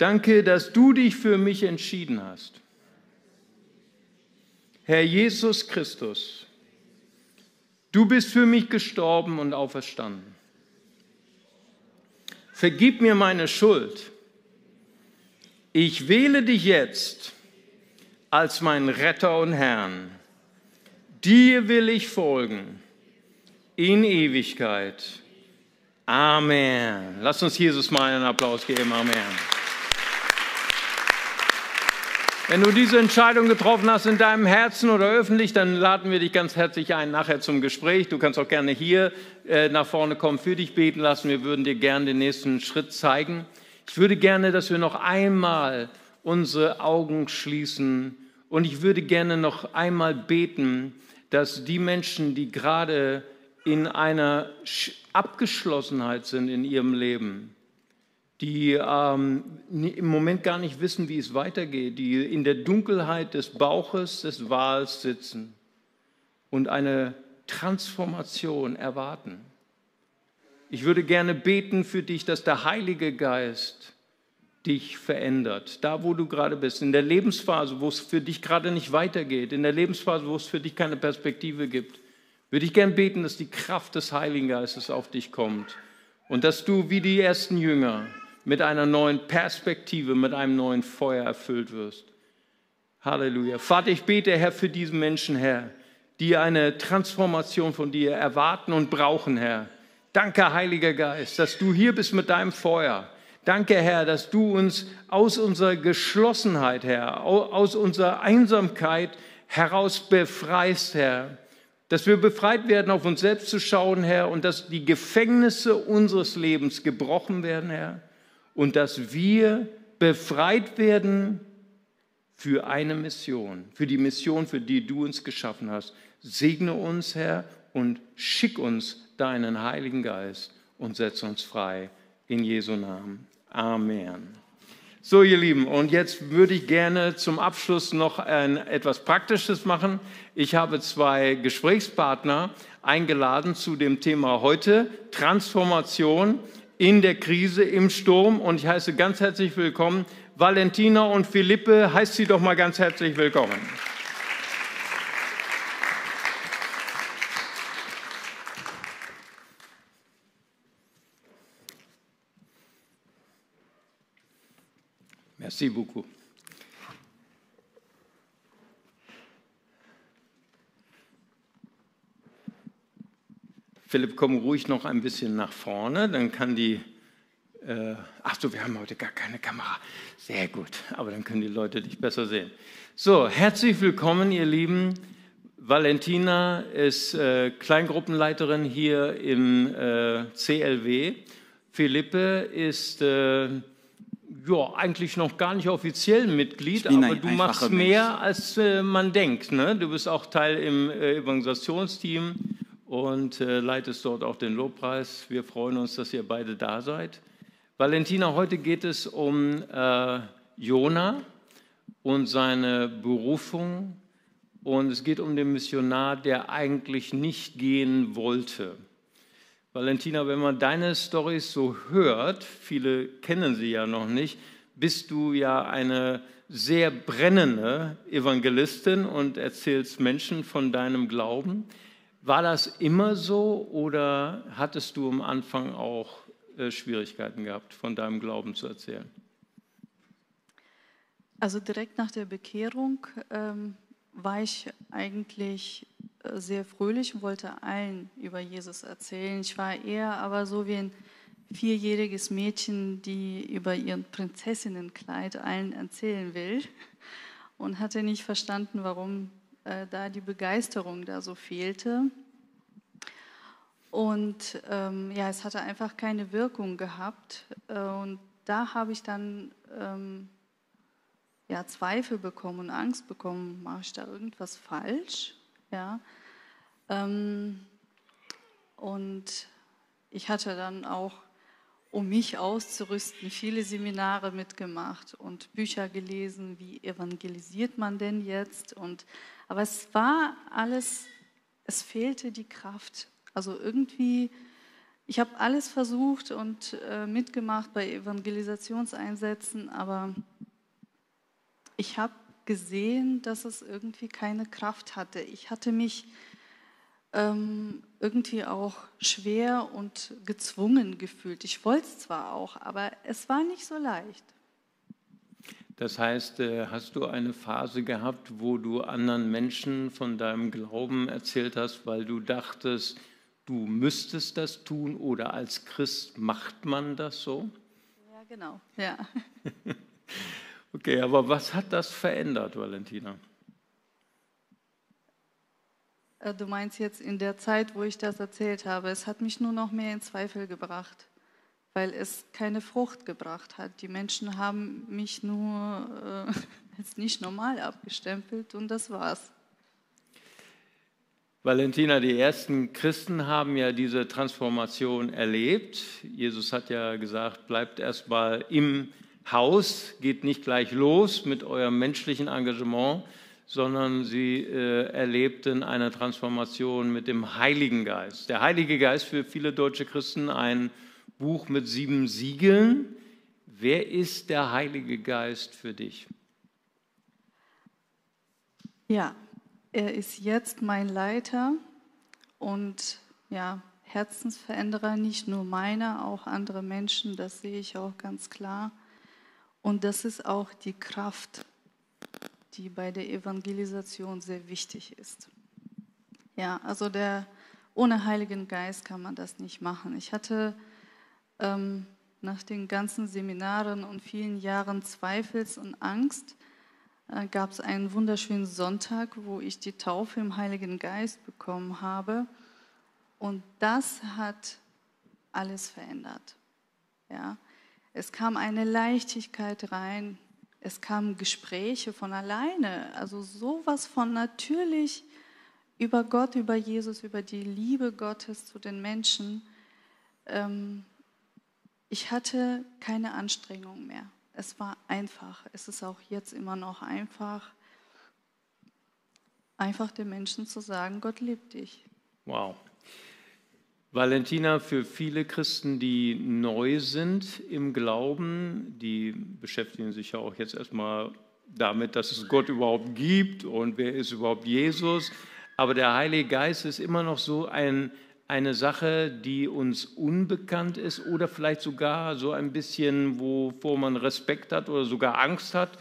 Danke, dass du dich für mich entschieden hast. Herr Jesus Christus, du bist für mich gestorben und auferstanden. Vergib mir meine Schuld. Ich wähle dich jetzt als mein Retter und Herrn. Dir will ich folgen in Ewigkeit. Amen. Lass uns Jesus mal einen Applaus geben. Amen. Wenn du diese Entscheidung getroffen hast in deinem Herzen oder öffentlich, dann laden wir dich ganz herzlich ein nachher zum Gespräch. Du kannst auch gerne hier äh, nach vorne kommen, für dich beten lassen. Wir würden dir gerne den nächsten Schritt zeigen. Ich würde gerne, dass wir noch einmal unsere Augen schließen und ich würde gerne noch einmal beten, dass die Menschen, die gerade in einer Abgeschlossenheit sind in ihrem Leben, die ähm, im Moment gar nicht wissen, wie es weitergeht, die in der Dunkelheit des Bauches des Wals sitzen und eine Transformation erwarten. Ich würde gerne beten für dich, dass der Heilige Geist dich verändert. Da, wo du gerade bist, in der Lebensphase, wo es für dich gerade nicht weitergeht, in der Lebensphase, wo es für dich keine Perspektive gibt, würde ich gerne beten, dass die Kraft des Heiligen Geistes auf dich kommt und dass du wie die ersten Jünger mit einer neuen Perspektive, mit einem neuen Feuer erfüllt wirst. Halleluja. Vater, ich bete, Herr, für diesen Menschen, Herr, die eine Transformation von dir erwarten und brauchen, Herr. Danke, Heiliger Geist, dass du hier bist mit deinem Feuer. Danke, Herr, dass du uns aus unserer Geschlossenheit, Herr, aus unserer Einsamkeit heraus befreist, Herr. Dass wir befreit werden, auf uns selbst zu schauen, Herr, und dass die Gefängnisse unseres Lebens gebrochen werden, Herr. Und dass wir befreit werden für eine Mission, für die Mission, für die du uns geschaffen hast. Segne uns, Herr, und schick uns deinen Heiligen Geist und setz uns frei. In Jesu Namen. Amen. So, ihr Lieben, und jetzt würde ich gerne zum Abschluss noch ein, etwas Praktisches machen. Ich habe zwei Gesprächspartner eingeladen zu dem Thema heute, Transformation in der Krise, im Sturm. Und ich heiße ganz herzlich willkommen Valentina und Philippe. Heißt sie doch mal ganz herzlich willkommen. Merci beaucoup. Philipp, komm ruhig noch ein bisschen nach vorne, dann kann die. Äh, ach so, wir haben heute gar keine Kamera. Sehr gut, aber dann können die Leute dich besser sehen. So, herzlich willkommen, ihr Lieben. Valentina ist äh, Kleingruppenleiterin hier im äh, CLW. Philippe ist äh, ja, eigentlich noch gar nicht offiziell Mitglied, aber du machst mehr, als äh, man denkt. Ne? Du bist auch Teil im äh, Evangelisationsteam und äh, leitest dort auch den Lobpreis. Wir freuen uns, dass ihr beide da seid. Valentina, heute geht es um äh, Jona und seine Berufung und es geht um den Missionar, der eigentlich nicht gehen wollte. Valentina, wenn man deine Storys so hört, viele kennen sie ja noch nicht, bist du ja eine sehr brennende Evangelistin und erzählst Menschen von deinem Glauben. War das immer so oder hattest du am Anfang auch äh, Schwierigkeiten gehabt, von deinem Glauben zu erzählen? Also direkt nach der Bekehrung ähm, war ich eigentlich äh, sehr fröhlich und wollte allen über Jesus erzählen. Ich war eher aber so wie ein vierjähriges Mädchen, die über ihren Prinzessinnenkleid allen erzählen will und hatte nicht verstanden, warum äh, da die Begeisterung da so fehlte. Und ähm, ja, es hatte einfach keine Wirkung gehabt. Äh, und da habe ich dann ähm, ja, Zweifel bekommen und Angst bekommen, mache ich da irgendwas falsch? Ja. Ähm, und ich hatte dann auch, um mich auszurüsten, viele Seminare mitgemacht und Bücher gelesen, wie evangelisiert man denn jetzt? Und, aber es war alles, es fehlte die Kraft. Also irgendwie, ich habe alles versucht und äh, mitgemacht bei Evangelisationseinsätzen, aber ich habe gesehen, dass es irgendwie keine Kraft hatte. Ich hatte mich ähm, irgendwie auch schwer und gezwungen gefühlt. Ich wollte es zwar auch, aber es war nicht so leicht. Das heißt, äh, hast du eine Phase gehabt, wo du anderen Menschen von deinem Glauben erzählt hast, weil du dachtest, du müsstest das tun oder als Christ macht man das so? Ja, genau. Ja. Okay, aber was hat das verändert, Valentina? Äh, du meinst jetzt in der Zeit, wo ich das erzählt habe, es hat mich nur noch mehr in Zweifel gebracht, weil es keine Frucht gebracht hat. Die Menschen haben mich nur äh, als nicht normal abgestempelt und das war's. Valentina, die ersten Christen haben ja diese Transformation erlebt. Jesus hat ja gesagt, bleibt erstmal im Haus geht nicht gleich los mit eurem menschlichen Engagement, sondern sie äh, erlebten eine Transformation mit dem Heiligen Geist. Der Heilige Geist für viele deutsche Christen ein Buch mit sieben Siegeln. Wer ist der Heilige Geist für dich? Ja, er ist jetzt mein Leiter und ja, Herzensveränderer, nicht nur meiner, auch andere Menschen, das sehe ich auch ganz klar. Und das ist auch die Kraft, die bei der Evangelisation sehr wichtig ist. Ja, also der, ohne Heiligen Geist kann man das nicht machen. Ich hatte ähm, nach den ganzen Seminaren und vielen Jahren Zweifels und Angst, äh, gab es einen wunderschönen Sonntag, wo ich die Taufe im Heiligen Geist bekommen habe. Und das hat alles verändert. Ja. Es kam eine Leichtigkeit rein, es kamen Gespräche von alleine, also sowas von natürlich über Gott, über Jesus, über die Liebe Gottes zu den Menschen. Ähm, ich hatte keine Anstrengung mehr. Es war einfach. Es ist auch jetzt immer noch einfach, einfach den Menschen zu sagen, Gott liebt dich. Wow. Valentina, für viele Christen, die neu sind im Glauben, die beschäftigen sich ja auch jetzt erstmal damit, dass es Gott überhaupt gibt und wer ist überhaupt Jesus. Aber der Heilige Geist ist immer noch so ein, eine Sache, die uns unbekannt ist oder vielleicht sogar so ein bisschen, wovor man Respekt hat oder sogar Angst hat.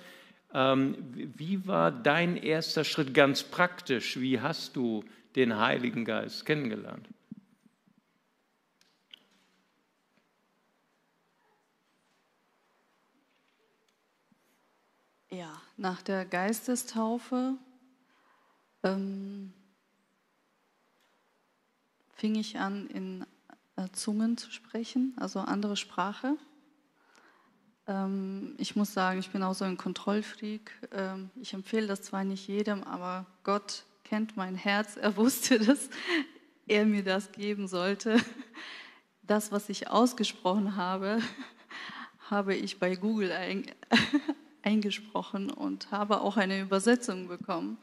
Ähm, wie war dein erster Schritt ganz praktisch? Wie hast du den Heiligen Geist kennengelernt? Ja, nach der Geistestaufe ähm, fing ich an, in äh, Zungen zu sprechen, also andere Sprache. Ähm, ich muss sagen, ich bin auch so ein Kontrollfreak. Ähm, ich empfehle das zwar nicht jedem, aber Gott kennt mein Herz. Er wusste, dass er mir das geben sollte. Das, was ich ausgesprochen habe, habe ich bei Google eingesprochen und habe auch eine Übersetzung bekommen.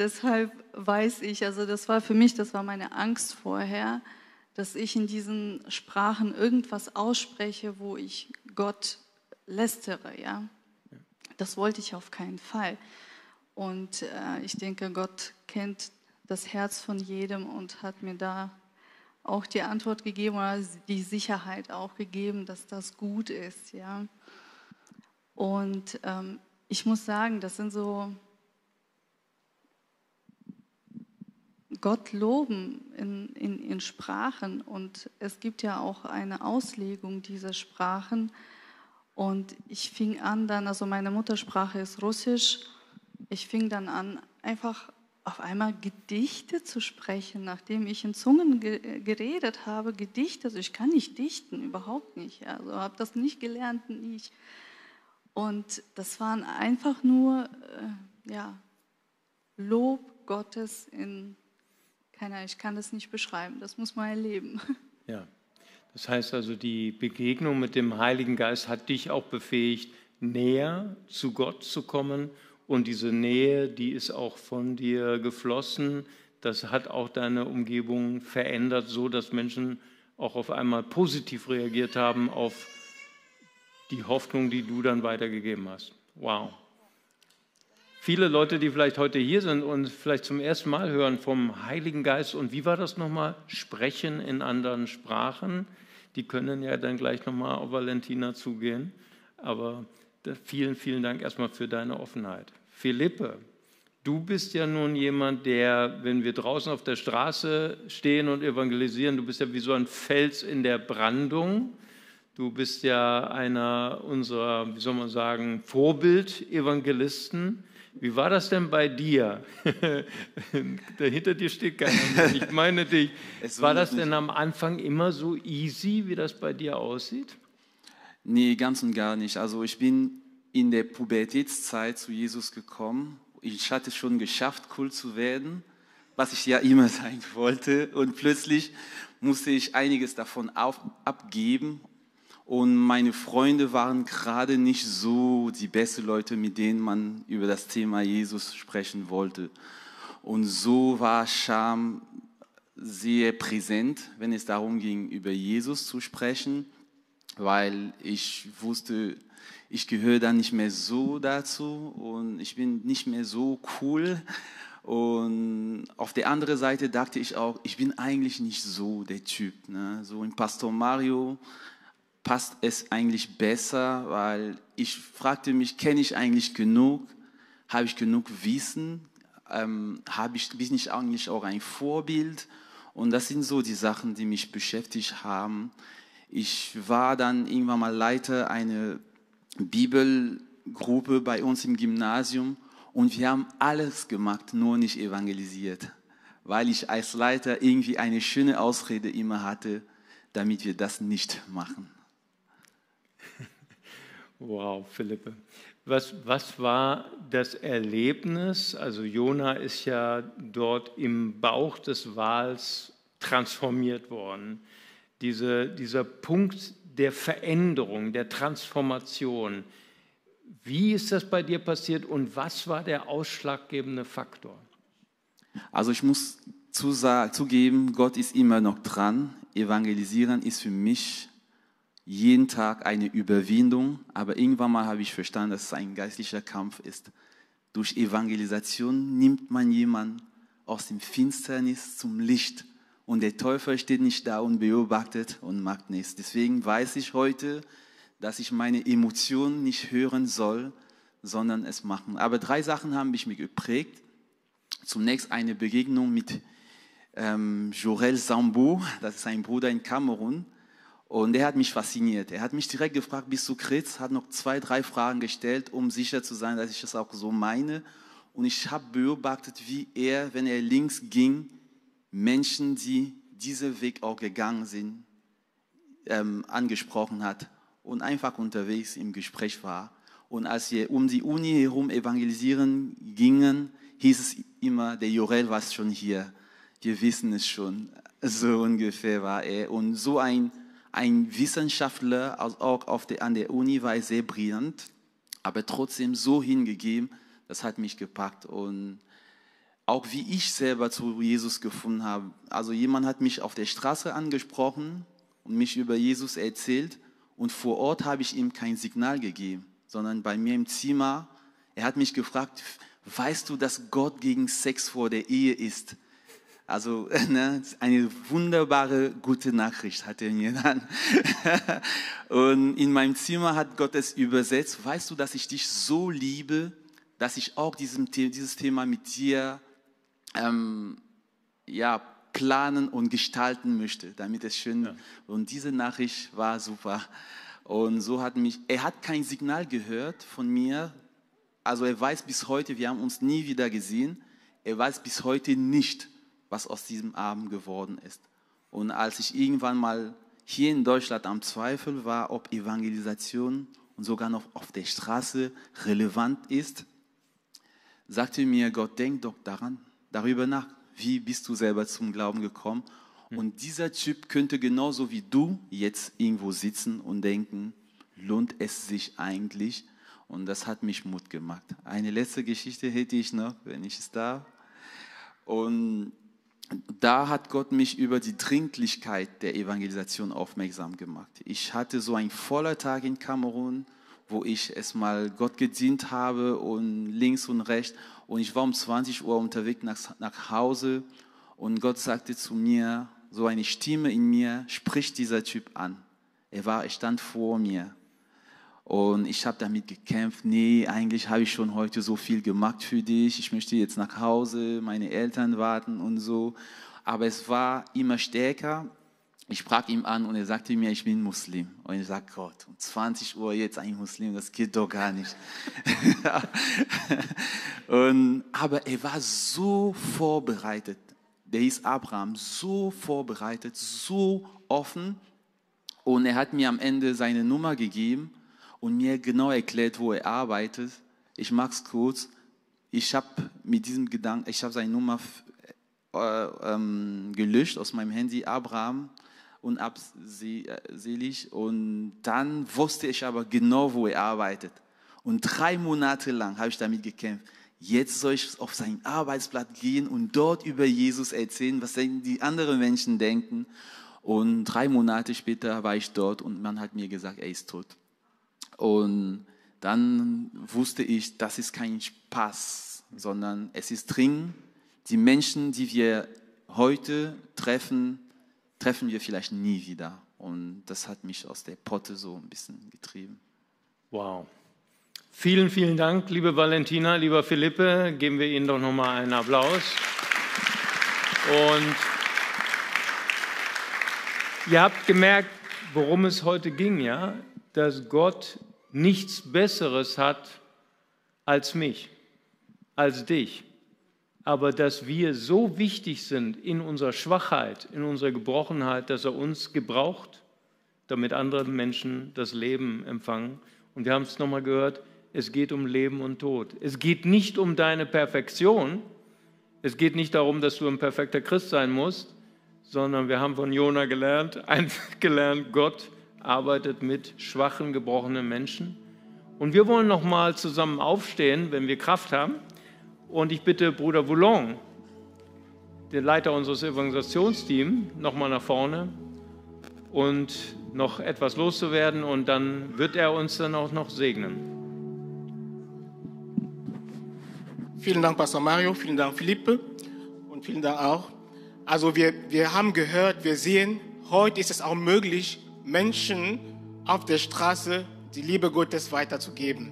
Deshalb weiß ich, also das war für mich, das war meine Angst vorher, dass ich in diesen Sprachen irgendwas ausspreche, wo ich Gott lästere, ja. Das wollte ich auf keinen Fall. Und äh, ich denke, Gott kennt das Herz von jedem und hat mir da auch die Antwort gegeben oder die Sicherheit auch gegeben, dass das gut ist. Ja. Und ähm, ich muss sagen, das sind so Gott loben in, in, in Sprachen und es gibt ja auch eine Auslegung dieser Sprachen. Und ich fing an dann, also meine Muttersprache ist Russisch, ich fing dann an, einfach auf einmal Gedichte zu sprechen, nachdem ich in Zungen ge geredet habe, Gedichte, also ich kann nicht dichten, überhaupt nicht, also habe das nicht gelernt, nicht. Und das waren einfach nur äh, ja, Lob Gottes in, keiner, ich kann das nicht beschreiben, das muss man erleben. Ja, das heißt also, die Begegnung mit dem Heiligen Geist hat dich auch befähigt, näher zu Gott zu kommen und diese Nähe, die ist auch von dir geflossen. Das hat auch deine Umgebung verändert, so dass Menschen auch auf einmal positiv reagiert haben auf die Hoffnung, die du dann weitergegeben hast. Wow. Viele Leute, die vielleicht heute hier sind und vielleicht zum ersten Mal hören vom Heiligen Geist und wie war das nochmal? Sprechen in anderen Sprachen. Die können ja dann gleich nochmal auf Valentina zugehen. Aber vielen, vielen Dank erstmal für deine Offenheit. Philippe, du bist ja nun jemand, der, wenn wir draußen auf der Straße stehen und evangelisieren, du bist ja wie so ein Fels in der Brandung. Du bist ja einer unserer, wie soll man sagen, Vorbild-Evangelisten. Wie war das denn bei dir? Hinter dir steht keiner. Ich meine dich. War das denn am Anfang immer so easy, wie das bei dir aussieht? Nee, ganz und gar nicht. Also ich bin in der Pubertätszeit zu Jesus gekommen. Ich hatte schon geschafft, cool zu werden, was ich ja immer sein wollte. Und plötzlich musste ich einiges davon auf, abgeben. Und meine Freunde waren gerade nicht so die besten Leute, mit denen man über das Thema Jesus sprechen wollte. Und so war Scham sehr präsent, wenn es darum ging, über Jesus zu sprechen, weil ich wusste, ich gehöre dann nicht mehr so dazu und ich bin nicht mehr so cool. Und auf der anderen Seite dachte ich auch, ich bin eigentlich nicht so der Typ. Ne? So in Pastor Mario passt es eigentlich besser, weil ich fragte mich, kenne ich eigentlich genug? Habe ich genug Wissen? ähm, habe ich, bin ich eigentlich auch ein Vorbild. Und das sind so die Sachen, die mich beschäftigt haben. Ich war dann irgendwann mal Leiter einer Bibelgruppe bei uns im Gymnasium und wir haben alles gemacht, nur nicht evangelisiert, weil ich als Leiter irgendwie eine schöne Ausrede immer hatte, damit wir das nicht machen. Wow, Philippe. Was, was war das Erlebnis? Also Jona ist ja dort im Bauch des Wals transformiert worden. Diese, dieser Punkt der Veränderung, der Transformation. Wie ist das bei dir passiert und was war der ausschlaggebende Faktor? Also ich muss zugeben, Gott ist immer noch dran. Evangelisieren ist für mich jeden Tag eine Überwindung, aber irgendwann mal habe ich verstanden, dass es ein geistlicher Kampf ist. Durch Evangelisation nimmt man jemanden aus dem Finsternis zum Licht und der Teufel steht nicht da und beobachtet und macht nichts. Deswegen weiß ich heute, dass ich meine Emotionen nicht hören soll, sondern es machen. Aber drei Sachen haben mich geprägt. Zunächst eine Begegnung mit ähm, Jorel Sambo, das ist ein Bruder in Kamerun. Und er hat mich fasziniert. Er hat mich direkt gefragt, bist du Christ? Hat noch zwei, drei Fragen gestellt, um sicher zu sein, dass ich das auch so meine. Und ich habe beobachtet, wie er, wenn er links ging, Menschen, die diesen Weg auch gegangen sind, ähm, angesprochen hat und einfach unterwegs im Gespräch war. Und als wir um die Uni herum evangelisieren gingen, hieß es immer, der Jorel war schon hier. Wir wissen es schon. So ungefähr war er. Und so ein ein Wissenschaftler, auch auf der, an der Uni war er sehr brillant, aber trotzdem so hingegeben, das hat mich gepackt. Und auch wie ich selber zu Jesus gefunden habe. Also jemand hat mich auf der Straße angesprochen und mich über Jesus erzählt und vor Ort habe ich ihm kein Signal gegeben, sondern bei mir im Zimmer, er hat mich gefragt, weißt du, dass Gott gegen Sex vor der Ehe ist? Also ne, eine wunderbare, gute Nachricht hat er mir dann. Und in meinem Zimmer hat Gott es übersetzt. Weißt du, dass ich dich so liebe, dass ich auch diesem, dieses Thema mit dir ähm, ja, planen und gestalten möchte, damit es schön. Ja. Und diese Nachricht war super. Und so hat mich, er hat kein Signal gehört von mir. Also er weiß bis heute, wir haben uns nie wieder gesehen. Er weiß bis heute nicht, was aus diesem Abend geworden ist. Und als ich irgendwann mal hier in Deutschland am Zweifel war, ob Evangelisation und sogar noch auf der Straße relevant ist, sagte mir Gott, denk doch daran, darüber nach, wie bist du selber zum Glauben gekommen? Hm. Und dieser Typ könnte genauso wie du jetzt irgendwo sitzen und denken, lohnt es sich eigentlich? Und das hat mich Mut gemacht. Eine letzte Geschichte hätte ich noch, wenn ich es darf. Und da hat Gott mich über die Dringlichkeit der Evangelisation aufmerksam gemacht. Ich hatte so einen voller Tag in Kamerun, wo ich erstmal Gott gedient habe und links und rechts. Und ich war um 20 Uhr unterwegs nach, nach Hause und Gott sagte zu mir, so eine Stimme in mir, spricht dieser Typ an. Er war, er stand vor mir. Und ich habe damit gekämpft, nee, eigentlich habe ich schon heute so viel gemacht für dich, ich möchte jetzt nach Hause, meine Eltern warten und so. Aber es war immer stärker. Ich sprach ihm an und er sagte mir, ich bin Muslim. Und ich sagte, Gott, um 20 Uhr jetzt ein Muslim, das geht doch gar nicht. und, aber er war so vorbereitet. Der ist Abraham, so vorbereitet, so offen. Und er hat mir am Ende seine Nummer gegeben und mir genau erklärt, wo er arbeitet. Ich mache es kurz. Ich habe mit diesem Gedanken, ich habe seine Nummer äh, ähm, gelöscht aus meinem Handy, Abraham und abselig. Und dann wusste ich aber genau, wo er arbeitet. Und drei Monate lang habe ich damit gekämpft. Jetzt soll ich auf seinen Arbeitsplatz gehen und dort über Jesus erzählen, was die anderen Menschen denken. Und drei Monate später war ich dort und man hat mir gesagt, er ist tot. Und dann wusste ich, das ist kein Spaß, sondern es ist dringend. Die Menschen, die wir heute treffen, treffen wir vielleicht nie wieder. Und das hat mich aus der Potte so ein bisschen getrieben. Wow. Vielen, vielen Dank, liebe Valentina, lieber Philippe. Geben wir Ihnen doch nochmal einen Applaus. Und ihr habt gemerkt, worum es heute ging, ja? Dass Gott nichts Besseres hat als mich, als dich. Aber dass wir so wichtig sind in unserer Schwachheit, in unserer Gebrochenheit, dass er uns gebraucht, damit andere Menschen das Leben empfangen. Und wir haben es nochmal gehört, es geht um Leben und Tod. Es geht nicht um deine Perfektion. Es geht nicht darum, dass du ein perfekter Christ sein musst, sondern wir haben von Jona gelernt, gelernt, Gott arbeitet mit schwachen, gebrochenen Menschen. Und wir wollen noch mal zusammen aufstehen, wenn wir Kraft haben. Und ich bitte Bruder Voulon, den Leiter unseres Evangelisationsteams, noch mal nach vorne und noch etwas loszuwerden. Und dann wird er uns dann auch noch segnen. Vielen Dank, Pastor Mario, vielen Dank, Philippe und vielen Dank auch. Also wir, wir haben gehört, wir sehen, heute ist es auch möglich, Menschen auf der Straße die Liebe Gottes weiterzugeben.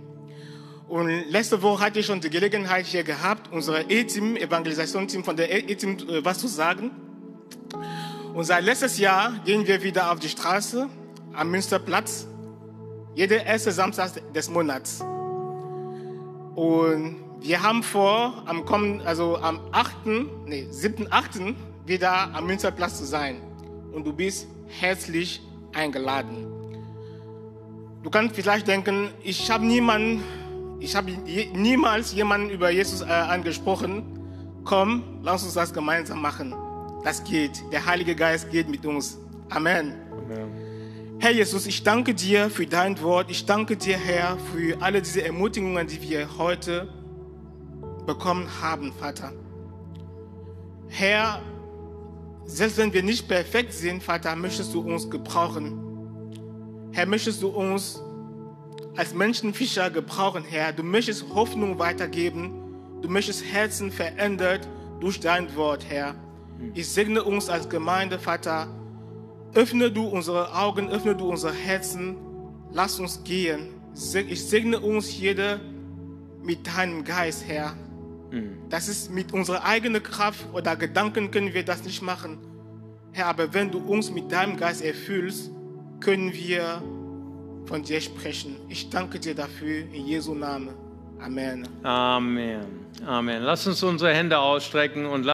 Und letzte Woche hatte ich schon die Gelegenheit hier gehabt, unser E-Team, Evangelisationsteam von der E-Team äh, was zu sagen. Und seit letztes Jahr gehen wir wieder auf die Straße am Münsterplatz, jeder erste Samstag des Monats. Und wir haben vor, am kommenden, also am 8., nee, 7., 8. wieder am Münsterplatz zu sein. Und du bist herzlich eingeladen. Du kannst vielleicht denken, ich habe niemanden, ich habe niemals jemanden über Jesus äh, angesprochen. Komm, lass uns das gemeinsam machen. Das geht. Der Heilige Geist geht mit uns. Amen. Amen. Herr Jesus, ich danke dir für dein Wort. Ich danke dir, Herr, für alle diese Ermutigungen, die wir heute bekommen haben, Vater. Herr, selbst wenn wir nicht perfekt sind, Vater, möchtest du uns gebrauchen. Herr, möchtest du uns als Menschenfischer gebrauchen, Herr. Du möchtest Hoffnung weitergeben. Du möchtest Herzen verändert durch dein Wort, Herr. Ich segne uns als Gemeinde, Vater. Öffne du unsere Augen, öffne du unsere Herzen. Lass uns gehen. Ich segne uns jeder mit deinem Geist, Herr. Mhm. Das ist mit unserer eigenen Kraft oder Gedanken können wir das nicht machen. Herr, aber wenn du uns mit deinem Geist erfüllst, können wir von dir sprechen. Ich danke dir dafür in Jesu Namen. Amen. Amen. Amen. Lass uns unsere Hände ausstrecken und